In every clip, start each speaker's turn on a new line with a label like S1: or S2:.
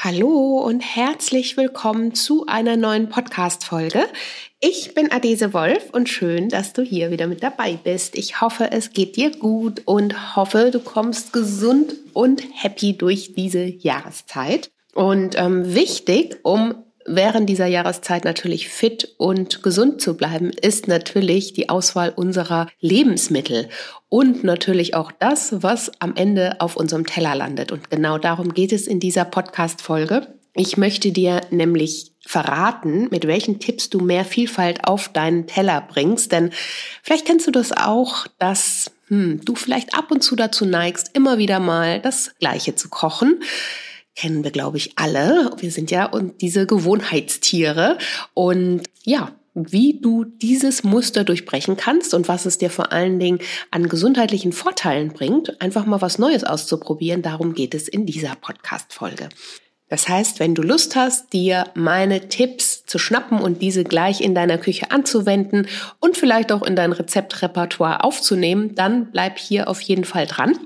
S1: Hallo und herzlich willkommen zu einer neuen Podcast-Folge. Ich bin Adese Wolf und schön, dass du hier wieder mit dabei bist. Ich hoffe, es geht dir gut und hoffe, du kommst gesund und happy durch diese Jahreszeit. Und ähm, wichtig, um während dieser Jahreszeit natürlich fit und gesund zu bleiben, ist natürlich die Auswahl unserer Lebensmittel und natürlich auch das, was am Ende auf unserem Teller landet. Und genau darum geht es in dieser Podcast-Folge. Ich möchte dir nämlich verraten, mit welchen Tipps du mehr Vielfalt auf deinen Teller bringst. Denn vielleicht kennst du das auch, dass hm, du vielleicht ab und zu dazu neigst, immer wieder mal das Gleiche zu kochen kennen wir, glaube ich, alle. Wir sind ja und diese Gewohnheitstiere. Und ja, wie du dieses Muster durchbrechen kannst und was es dir vor allen Dingen an gesundheitlichen Vorteilen bringt, einfach mal was Neues auszuprobieren. Darum geht es in dieser Podcast-Folge. Das heißt, wenn du Lust hast, dir meine Tipps zu schnappen und diese gleich in deiner Küche anzuwenden und vielleicht auch in dein Rezeptrepertoire aufzunehmen, dann bleib hier auf jeden Fall dran.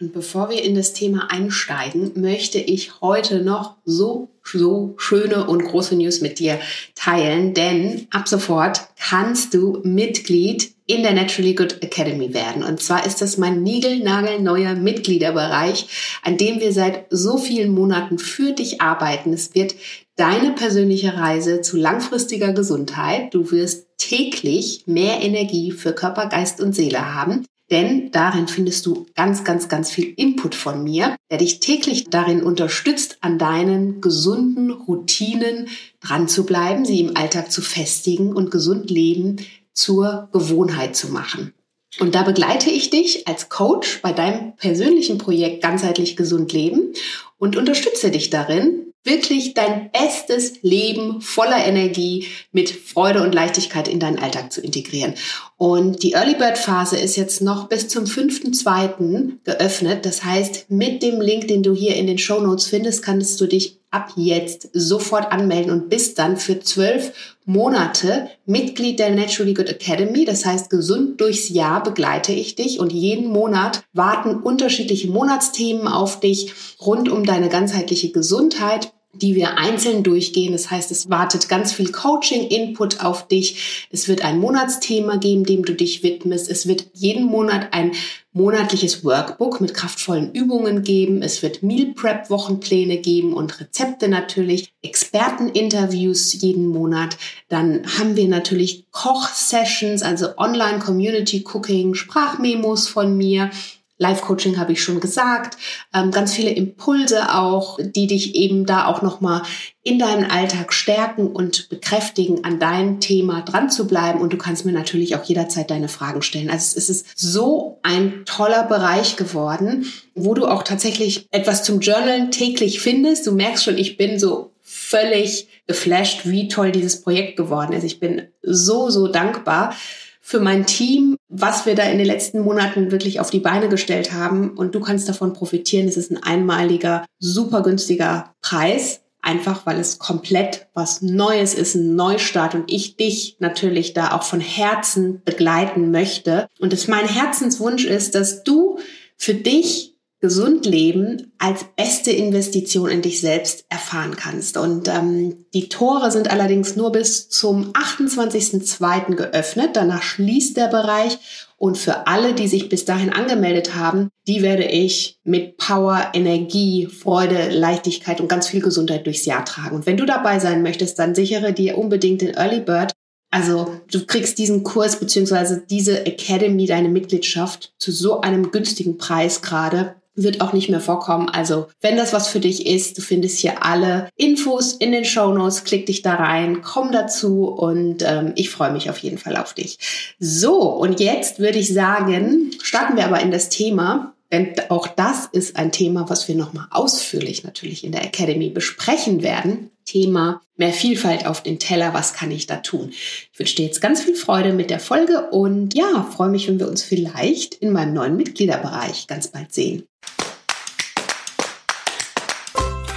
S1: Und bevor wir in das Thema einsteigen, möchte ich heute noch so, so schöne und große News mit dir teilen, denn ab sofort kannst du Mitglied in der Naturally Good Academy werden. Und zwar ist das mein niegelnagelneuer Mitgliederbereich, an dem wir seit so vielen Monaten für dich arbeiten. Es wird deine persönliche Reise zu langfristiger Gesundheit. Du wirst täglich mehr Energie für Körper, Geist und Seele haben denn darin findest du ganz, ganz, ganz viel Input von mir, der dich täglich darin unterstützt, an deinen gesunden Routinen dran zu bleiben, sie im Alltag zu festigen und gesund leben zur Gewohnheit zu machen. Und da begleite ich dich als Coach bei deinem persönlichen Projekt ganzheitlich gesund leben und unterstütze dich darin, wirklich dein bestes Leben voller Energie mit Freude und Leichtigkeit in deinen Alltag zu integrieren. Und die Early Bird Phase ist jetzt noch bis zum 5.2. geöffnet. Das heißt, mit dem Link, den du hier in den Show Notes findest, kannst du dich ab jetzt sofort anmelden und bist dann für zwölf Monate Mitglied der Naturally Good Academy. Das heißt, gesund durchs Jahr begleite ich dich und jeden Monat warten unterschiedliche Monatsthemen auf dich rund um deine ganzheitliche Gesundheit die wir einzeln durchgehen. Das heißt, es wartet ganz viel Coaching-Input auf dich. Es wird ein Monatsthema geben, dem du dich widmest. Es wird jeden Monat ein monatliches Workbook mit kraftvollen Übungen geben. Es wird Meal Prep Wochenpläne geben und Rezepte natürlich, Experteninterviews jeden Monat. Dann haben wir natürlich Koch-Sessions, also Online Community Cooking, Sprachmemos von mir. Live-Coaching habe ich schon gesagt, ähm, ganz viele Impulse auch, die dich eben da auch nochmal in deinem Alltag stärken und bekräftigen, an dein Thema dran zu bleiben. Und du kannst mir natürlich auch jederzeit deine Fragen stellen. Also es ist so ein toller Bereich geworden, wo du auch tatsächlich etwas zum Journalen täglich findest. Du merkst schon, ich bin so völlig geflasht, wie toll dieses Projekt geworden ist. Ich bin so, so dankbar für mein Team, was wir da in den letzten Monaten wirklich auf die Beine gestellt haben. Und du kannst davon profitieren. Es ist ein einmaliger, super günstiger Preis. Einfach weil es komplett was Neues ist, ein Neustart und ich dich natürlich da auch von Herzen begleiten möchte. Und es mein Herzenswunsch ist, dass du für dich gesund leben als beste Investition in dich selbst erfahren kannst. Und ähm, die Tore sind allerdings nur bis zum 28.02. geöffnet. Danach schließt der Bereich. Und für alle, die sich bis dahin angemeldet haben, die werde ich mit Power, Energie, Freude, Leichtigkeit und ganz viel Gesundheit durchs Jahr tragen. Und wenn du dabei sein möchtest, dann sichere dir unbedingt den Early Bird. Also du kriegst diesen Kurs beziehungsweise diese Academy, deine Mitgliedschaft zu so einem günstigen Preis gerade wird auch nicht mehr vorkommen. Also, wenn das was für dich ist, du findest hier alle Infos in den Show Notes, klick dich da rein, komm dazu und ähm, ich freue mich auf jeden Fall auf dich. So, und jetzt würde ich sagen, starten wir aber in das Thema. Denn auch das ist ein Thema, was wir nochmal ausführlich natürlich in der Academy besprechen werden. Thema mehr Vielfalt auf den Teller, was kann ich da tun? Ich wünsche dir jetzt ganz viel Freude mit der Folge und ja, freue mich, wenn wir uns vielleicht in meinem neuen Mitgliederbereich ganz bald sehen.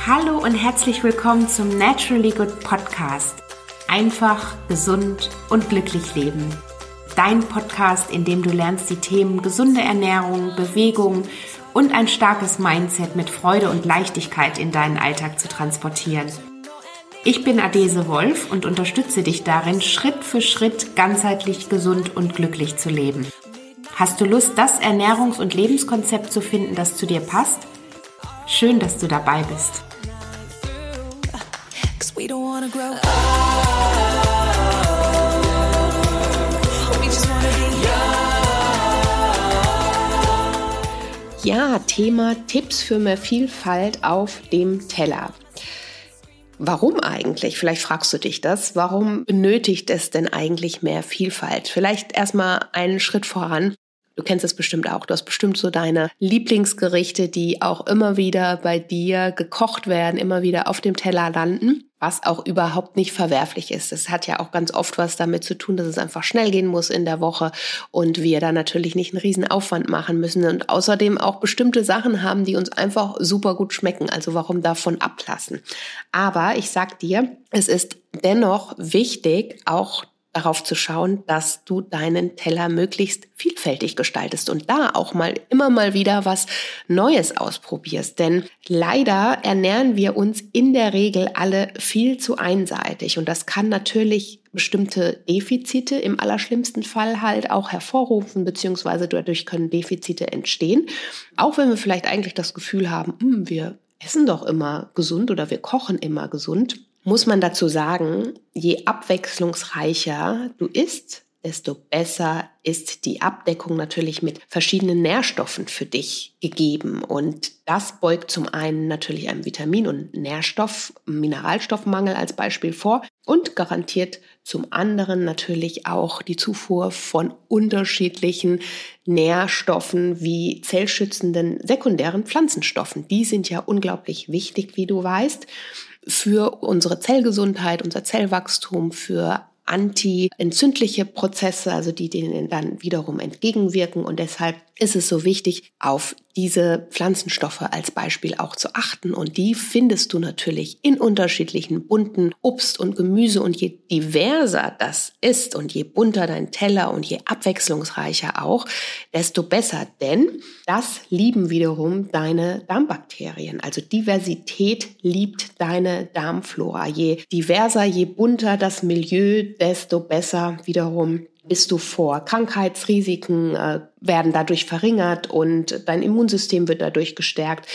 S1: Hallo und herzlich willkommen zum Naturally Good Podcast. Einfach, gesund und glücklich leben. Dein Podcast, in dem du lernst, die Themen gesunde Ernährung, Bewegung und ein starkes Mindset mit Freude und Leichtigkeit in deinen Alltag zu transportieren. Ich bin Adese Wolf und unterstütze dich darin, Schritt für Schritt ganzheitlich gesund und glücklich zu leben. Hast du Lust, das Ernährungs- und Lebenskonzept zu finden, das zu dir passt? Schön, dass du dabei bist. Ja, Thema Tipps für mehr Vielfalt auf dem Teller. Warum eigentlich? Vielleicht fragst du dich das. Warum benötigt es denn eigentlich mehr Vielfalt? Vielleicht erstmal einen Schritt voran. Du kennst es bestimmt auch. Du hast bestimmt so deine Lieblingsgerichte, die auch immer wieder bei dir gekocht werden, immer wieder auf dem Teller landen was auch überhaupt nicht verwerflich ist. Es hat ja auch ganz oft was damit zu tun, dass es einfach schnell gehen muss in der Woche und wir da natürlich nicht einen riesen Aufwand machen müssen und außerdem auch bestimmte Sachen haben, die uns einfach super gut schmecken. Also warum davon ablassen? Aber ich sag dir, es ist dennoch wichtig, auch darauf zu schauen, dass du deinen Teller möglichst vielfältig gestaltest und da auch mal immer mal wieder was Neues ausprobierst. Denn leider ernähren wir uns in der Regel alle viel zu einseitig und das kann natürlich bestimmte Defizite im allerschlimmsten Fall halt auch hervorrufen, beziehungsweise dadurch können Defizite entstehen. Auch wenn wir vielleicht eigentlich das Gefühl haben, hm, wir essen doch immer gesund oder wir kochen immer gesund muss man dazu sagen, je abwechslungsreicher du isst, desto besser ist die Abdeckung natürlich mit verschiedenen Nährstoffen für dich gegeben. Und das beugt zum einen natürlich einem Vitamin- und Nährstoff, Mineralstoffmangel als Beispiel vor und garantiert zum anderen natürlich auch die Zufuhr von unterschiedlichen Nährstoffen wie zellschützenden sekundären Pflanzenstoffen. Die sind ja unglaublich wichtig, wie du weißt für unsere Zellgesundheit, unser Zellwachstum, für anti-entzündliche Prozesse, also die denen dann wiederum entgegenwirken. Und deshalb ist es so wichtig, auf diese Pflanzenstoffe als Beispiel auch zu achten. Und die findest du natürlich in unterschiedlichen bunten Obst und Gemüse. Und je diverser das ist und je bunter dein Teller und je abwechslungsreicher auch, desto besser. Denn das lieben wiederum deine Darmbakterien. Also Diversität liebt deine Darmflora. Je diverser, je bunter das Milieu, desto besser wiederum bist du vor. Krankheitsrisiken äh, werden dadurch verringert und dein Immunsystem wird dadurch gestärkt.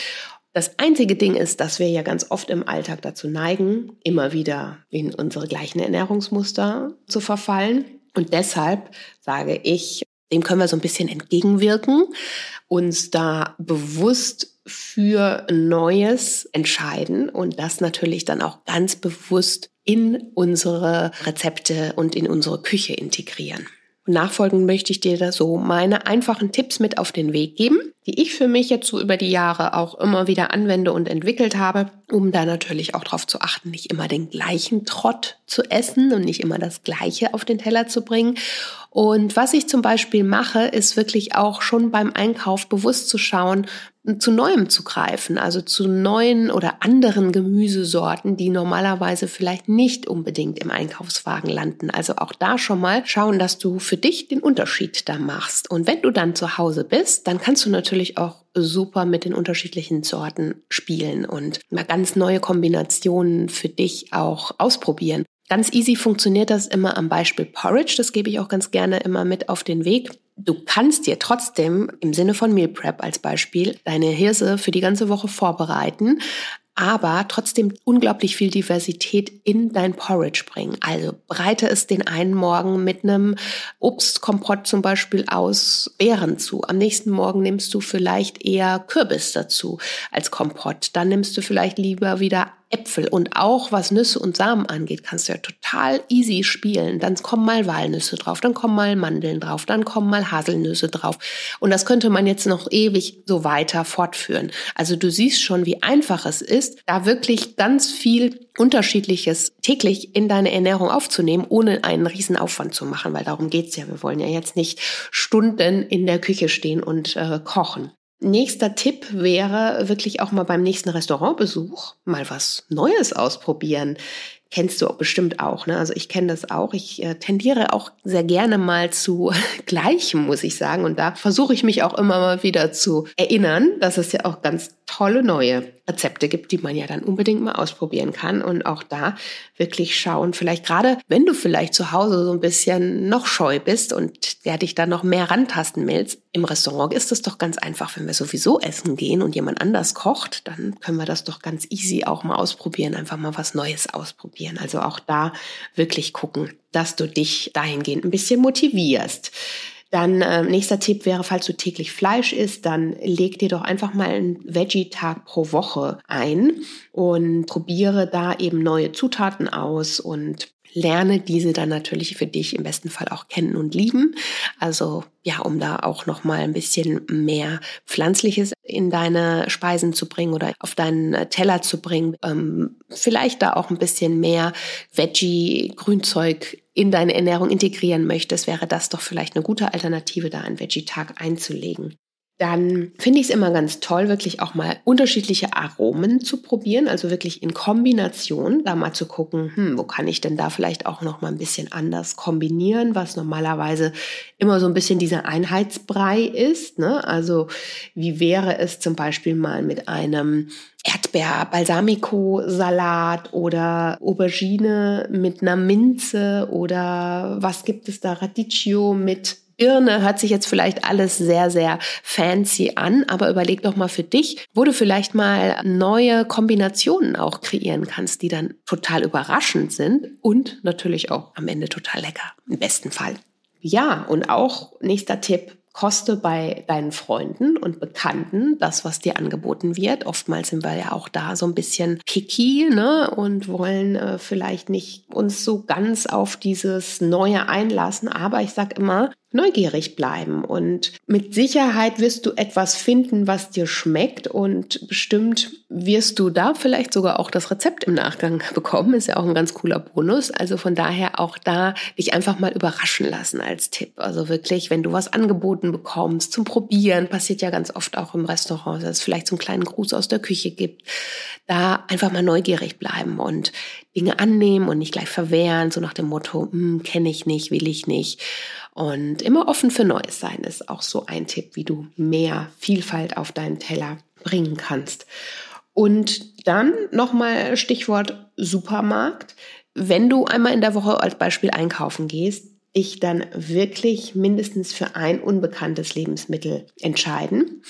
S1: Das einzige Ding ist, dass wir ja ganz oft im Alltag dazu neigen, immer wieder in unsere gleichen Ernährungsmuster zu verfallen. Und deshalb sage ich, dem können wir so ein bisschen entgegenwirken, uns da bewusst für Neues entscheiden und das natürlich dann auch ganz bewusst in unsere Rezepte und in unsere Küche integrieren. Nachfolgend möchte ich dir da so meine einfachen Tipps mit auf den Weg geben, die ich für mich jetzt so über die Jahre auch immer wieder anwende und entwickelt habe, um da natürlich auch darauf zu achten, nicht immer den gleichen Trott zu essen und nicht immer das Gleiche auf den Teller zu bringen. Und was ich zum Beispiel mache, ist wirklich auch schon beim Einkauf bewusst zu schauen, zu Neuem zu greifen, also zu neuen oder anderen Gemüsesorten, die normalerweise vielleicht nicht unbedingt im Einkaufswagen landen. Also auch da schon mal schauen, dass du für dich den Unterschied da machst. Und wenn du dann zu Hause bist, dann kannst du natürlich auch super mit den unterschiedlichen Sorten spielen und mal ganz neue Kombinationen für dich auch ausprobieren. Ganz easy funktioniert das immer am Beispiel Porridge. Das gebe ich auch ganz gerne immer mit auf den Weg. Du kannst dir trotzdem im Sinne von Meal Prep als Beispiel deine Hirse für die ganze Woche vorbereiten, aber trotzdem unglaublich viel Diversität in dein Porridge bringen. Also breite es den einen Morgen mit einem Obstkompott zum Beispiel aus Beeren zu. Am nächsten Morgen nimmst du vielleicht eher Kürbis dazu als Kompott. Dann nimmst du vielleicht lieber wieder Äpfel und auch was Nüsse und Samen angeht, kannst du ja total easy spielen. Dann kommen mal Walnüsse drauf, dann kommen mal Mandeln drauf, dann kommen mal Haselnüsse drauf. Und das könnte man jetzt noch ewig so weiter fortführen. Also du siehst schon, wie einfach es ist, da wirklich ganz viel Unterschiedliches täglich in deine Ernährung aufzunehmen, ohne einen riesen Aufwand zu machen, weil darum geht's ja. Wir wollen ja jetzt nicht Stunden in der Küche stehen und äh, kochen. Nächster Tipp wäre wirklich auch mal beim nächsten Restaurantbesuch mal was Neues ausprobieren. kennst du bestimmt auch. Ne? Also ich kenne das auch. Ich äh, tendiere auch sehr gerne mal zu Gleichem, muss ich sagen. Und da versuche ich mich auch immer mal wieder zu erinnern, dass es ja auch ganz tolle neue Rezepte gibt, die man ja dann unbedingt mal ausprobieren kann und auch da wirklich schauen, vielleicht gerade, wenn du vielleicht zu Hause so ein bisschen noch scheu bist und der dich dann noch mehr rantasten willst, im Restaurant ist es doch ganz einfach, wenn wir sowieso essen gehen und jemand anders kocht, dann können wir das doch ganz easy auch mal ausprobieren, einfach mal was Neues ausprobieren. Also auch da wirklich gucken, dass du dich dahingehend ein bisschen motivierst. Dann äh, nächster Tipp wäre, falls du täglich Fleisch isst, dann leg dir doch einfach mal einen Veggie-Tag pro Woche ein und probiere da eben neue Zutaten aus und lerne diese dann natürlich für dich im besten Fall auch kennen und lieben. Also ja, um da auch noch mal ein bisschen mehr Pflanzliches in deine Speisen zu bringen oder auf deinen Teller zu bringen. Ähm, vielleicht da auch ein bisschen mehr Veggie, Grünzeug in deine Ernährung integrieren möchtest, wäre das doch vielleicht eine gute Alternative, da einen Veggie-Tag einzulegen dann finde ich es immer ganz toll, wirklich auch mal unterschiedliche Aromen zu probieren, also wirklich in Kombination, da mal zu gucken, hm, wo kann ich denn da vielleicht auch noch mal ein bisschen anders kombinieren, was normalerweise immer so ein bisschen dieser Einheitsbrei ist. Ne? Also wie wäre es zum Beispiel mal mit einem Erdbeer-Balsamico-Salat oder Aubergine mit einer Minze oder was gibt es da, Radicchio mit Birne hört sich jetzt vielleicht alles sehr, sehr fancy an, aber überleg doch mal für dich, wo du vielleicht mal neue Kombinationen auch kreieren kannst, die dann total überraschend sind und natürlich auch am Ende total lecker, im besten Fall. Ja, und auch nächster Tipp, koste bei deinen Freunden und Bekannten das, was dir angeboten wird. Oftmals sind wir ja auch da so ein bisschen picky ne? und wollen äh, vielleicht nicht uns so ganz auf dieses Neue einlassen. Aber ich sag immer, neugierig bleiben und mit Sicherheit wirst du etwas finden, was dir schmeckt und bestimmt wirst du da vielleicht sogar auch das Rezept im Nachgang bekommen. Ist ja auch ein ganz cooler Bonus. Also von daher auch da dich einfach mal überraschen lassen als Tipp. Also wirklich, wenn du was angeboten bekommst zum Probieren, passiert ja ganz oft auch im Restaurant, dass es vielleicht so einen kleinen Gruß aus der Küche gibt, da einfach mal neugierig bleiben und Dinge annehmen und nicht gleich verwehren, so nach dem Motto, hm, kenne ich nicht, will ich nicht. Und immer offen für Neues sein ist auch so ein Tipp, wie du mehr Vielfalt auf deinen Teller bringen kannst. Und dann nochmal Stichwort Supermarkt. Wenn du einmal in der Woche als Beispiel einkaufen gehst, dich dann wirklich mindestens für ein unbekanntes Lebensmittel entscheiden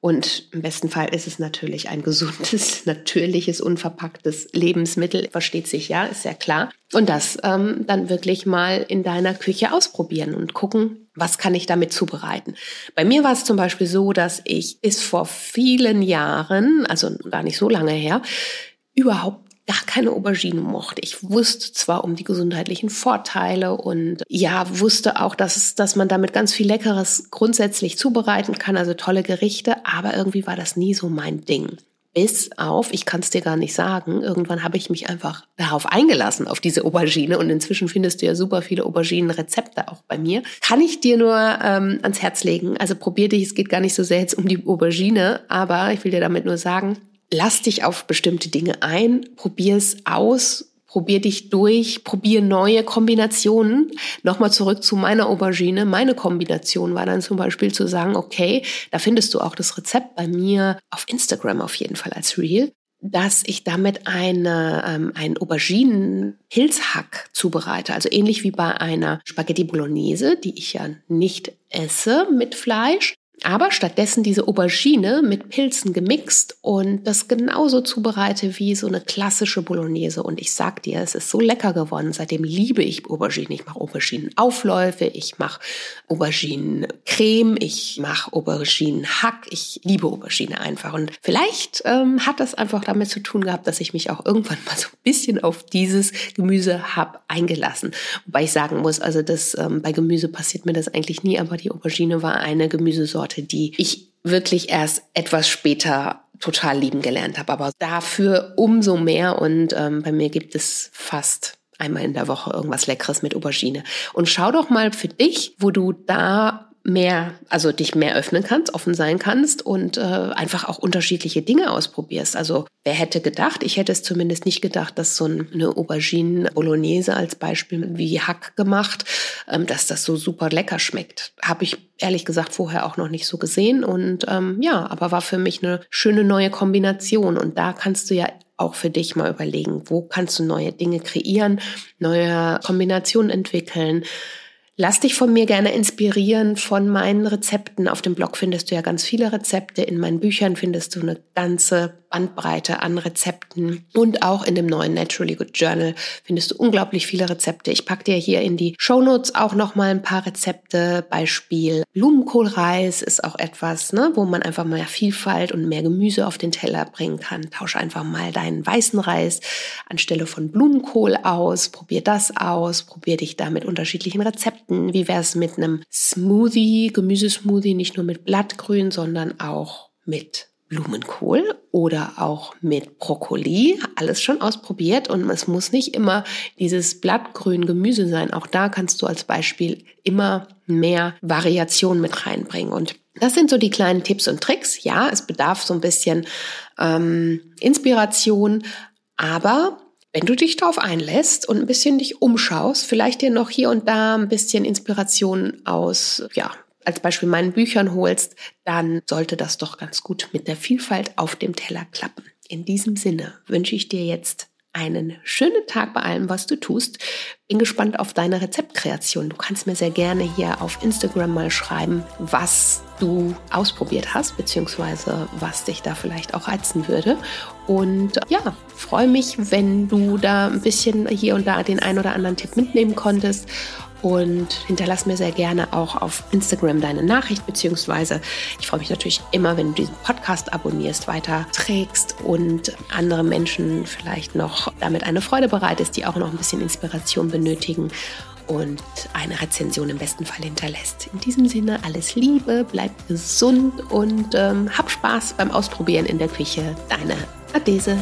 S1: und im besten Fall ist es natürlich ein gesundes, natürliches, unverpacktes Lebensmittel, versteht sich ja, ist ja klar. Und das ähm, dann wirklich mal in deiner Küche ausprobieren und gucken, was kann ich damit zubereiten. Bei mir war es zum Beispiel so, dass ich bis vor vielen Jahren, also gar nicht so lange her, überhaupt gar keine Aubergine mochte. Ich wusste zwar um die gesundheitlichen Vorteile und ja, wusste auch, dass, es, dass man damit ganz viel Leckeres grundsätzlich zubereiten kann, also tolle Gerichte, aber irgendwie war das nie so mein Ding. Bis auf, ich kann es dir gar nicht sagen, irgendwann habe ich mich einfach darauf eingelassen, auf diese Aubergine. Und inzwischen findest du ja super viele Auberginen-Rezepte auch bei mir. Kann ich dir nur ähm, ans Herz legen. Also probier dich, es geht gar nicht so sehr jetzt um die Aubergine, aber ich will dir damit nur sagen, lass dich auf bestimmte Dinge ein, probier es aus, probier dich durch, probier neue Kombinationen. Nochmal zurück zu meiner Aubergine. Meine Kombination war dann zum Beispiel zu sagen, okay, da findest du auch das Rezept bei mir auf Instagram auf jeden Fall als Reel dass ich damit eine, ähm, einen Auberginen-Pilzhack zubereite. Also ähnlich wie bei einer Spaghetti Bolognese, die ich ja nicht esse mit Fleisch, aber stattdessen diese Aubergine mit Pilzen gemixt und das genauso zubereite wie so eine klassische Bolognese. Und ich sag dir, es ist so lecker geworden. Seitdem liebe ich Aubergine. Ich mache Auberginenaufläufe, ich mache Auberginencreme, ich mache Auberginenhack. Ich liebe Aubergine einfach. Und vielleicht ähm, hat das einfach damit zu tun gehabt, dass ich mich auch irgendwann mal so ein bisschen auf dieses Gemüse habe eingelassen. Wobei ich sagen muss, also das ähm, bei Gemüse passiert mir das eigentlich nie, aber die Aubergine war eine Gemüsesorte, Sorte, die ich wirklich erst etwas später total lieben gelernt habe. Aber dafür umso mehr. Und ähm, bei mir gibt es fast einmal in der Woche irgendwas Leckeres mit Aubergine. Und schau doch mal für dich, wo du da mehr, also dich mehr öffnen kannst, offen sein kannst und äh, einfach auch unterschiedliche Dinge ausprobierst. Also wer hätte gedacht, ich hätte es zumindest nicht gedacht, dass so eine Aubergine Bolognese als Beispiel wie Hack gemacht, ähm, dass das so super lecker schmeckt. Habe ich ehrlich gesagt vorher auch noch nicht so gesehen und ähm, ja, aber war für mich eine schöne neue Kombination und da kannst du ja auch für dich mal überlegen, wo kannst du neue Dinge kreieren, neue Kombinationen entwickeln Lass dich von mir gerne inspirieren von meinen Rezepten. Auf dem Blog findest du ja ganz viele Rezepte. In meinen Büchern findest du eine ganze Bandbreite an Rezepten. Und auch in dem neuen Naturally Good Journal findest du unglaublich viele Rezepte. Ich packe dir hier in die Show Notes auch nochmal ein paar Rezepte. Beispiel Blumenkohlreis ist auch etwas, ne, wo man einfach mehr Vielfalt und mehr Gemüse auf den Teller bringen kann. Tausche einfach mal deinen weißen Reis anstelle von Blumenkohl aus. Probier das aus. Probier dich da mit unterschiedlichen Rezepten. Wie wäre es mit einem Smoothie, Gemüsesmoothie, nicht nur mit Blattgrün, sondern auch mit Blumenkohl oder auch mit Brokkoli. Alles schon ausprobiert und es muss nicht immer dieses blattgrün Gemüse sein. Auch da kannst du als Beispiel immer mehr Variation mit reinbringen. Und das sind so die kleinen Tipps und Tricks. Ja, es bedarf so ein bisschen ähm, Inspiration, aber wenn du dich darauf einlässt und ein bisschen dich umschaust, vielleicht dir noch hier und da ein bisschen Inspiration aus, ja, als Beispiel meinen Büchern holst, dann sollte das doch ganz gut mit der Vielfalt auf dem Teller klappen. In diesem Sinne wünsche ich dir jetzt einen schönen Tag bei allem, was du tust. Bin gespannt auf deine Rezeptkreation. Du kannst mir sehr gerne hier auf Instagram mal schreiben, was du ausprobiert hast, beziehungsweise was dich da vielleicht auch reizen würde. Und ja, freue mich, wenn du da ein bisschen hier und da den ein oder anderen Tipp mitnehmen konntest und hinterlass mir sehr gerne auch auf Instagram deine Nachricht, beziehungsweise ich freue mich natürlich immer, wenn du diesen Podcast abonnierst, weiterträgst und andere Menschen vielleicht noch damit eine Freude bereitest, die auch noch ein bisschen Inspiration benötigen und eine Rezension im besten Fall hinterlässt. In diesem Sinne alles Liebe, bleib gesund und ähm, hab Spaß beim Ausprobieren in der Küche. Deine Adese.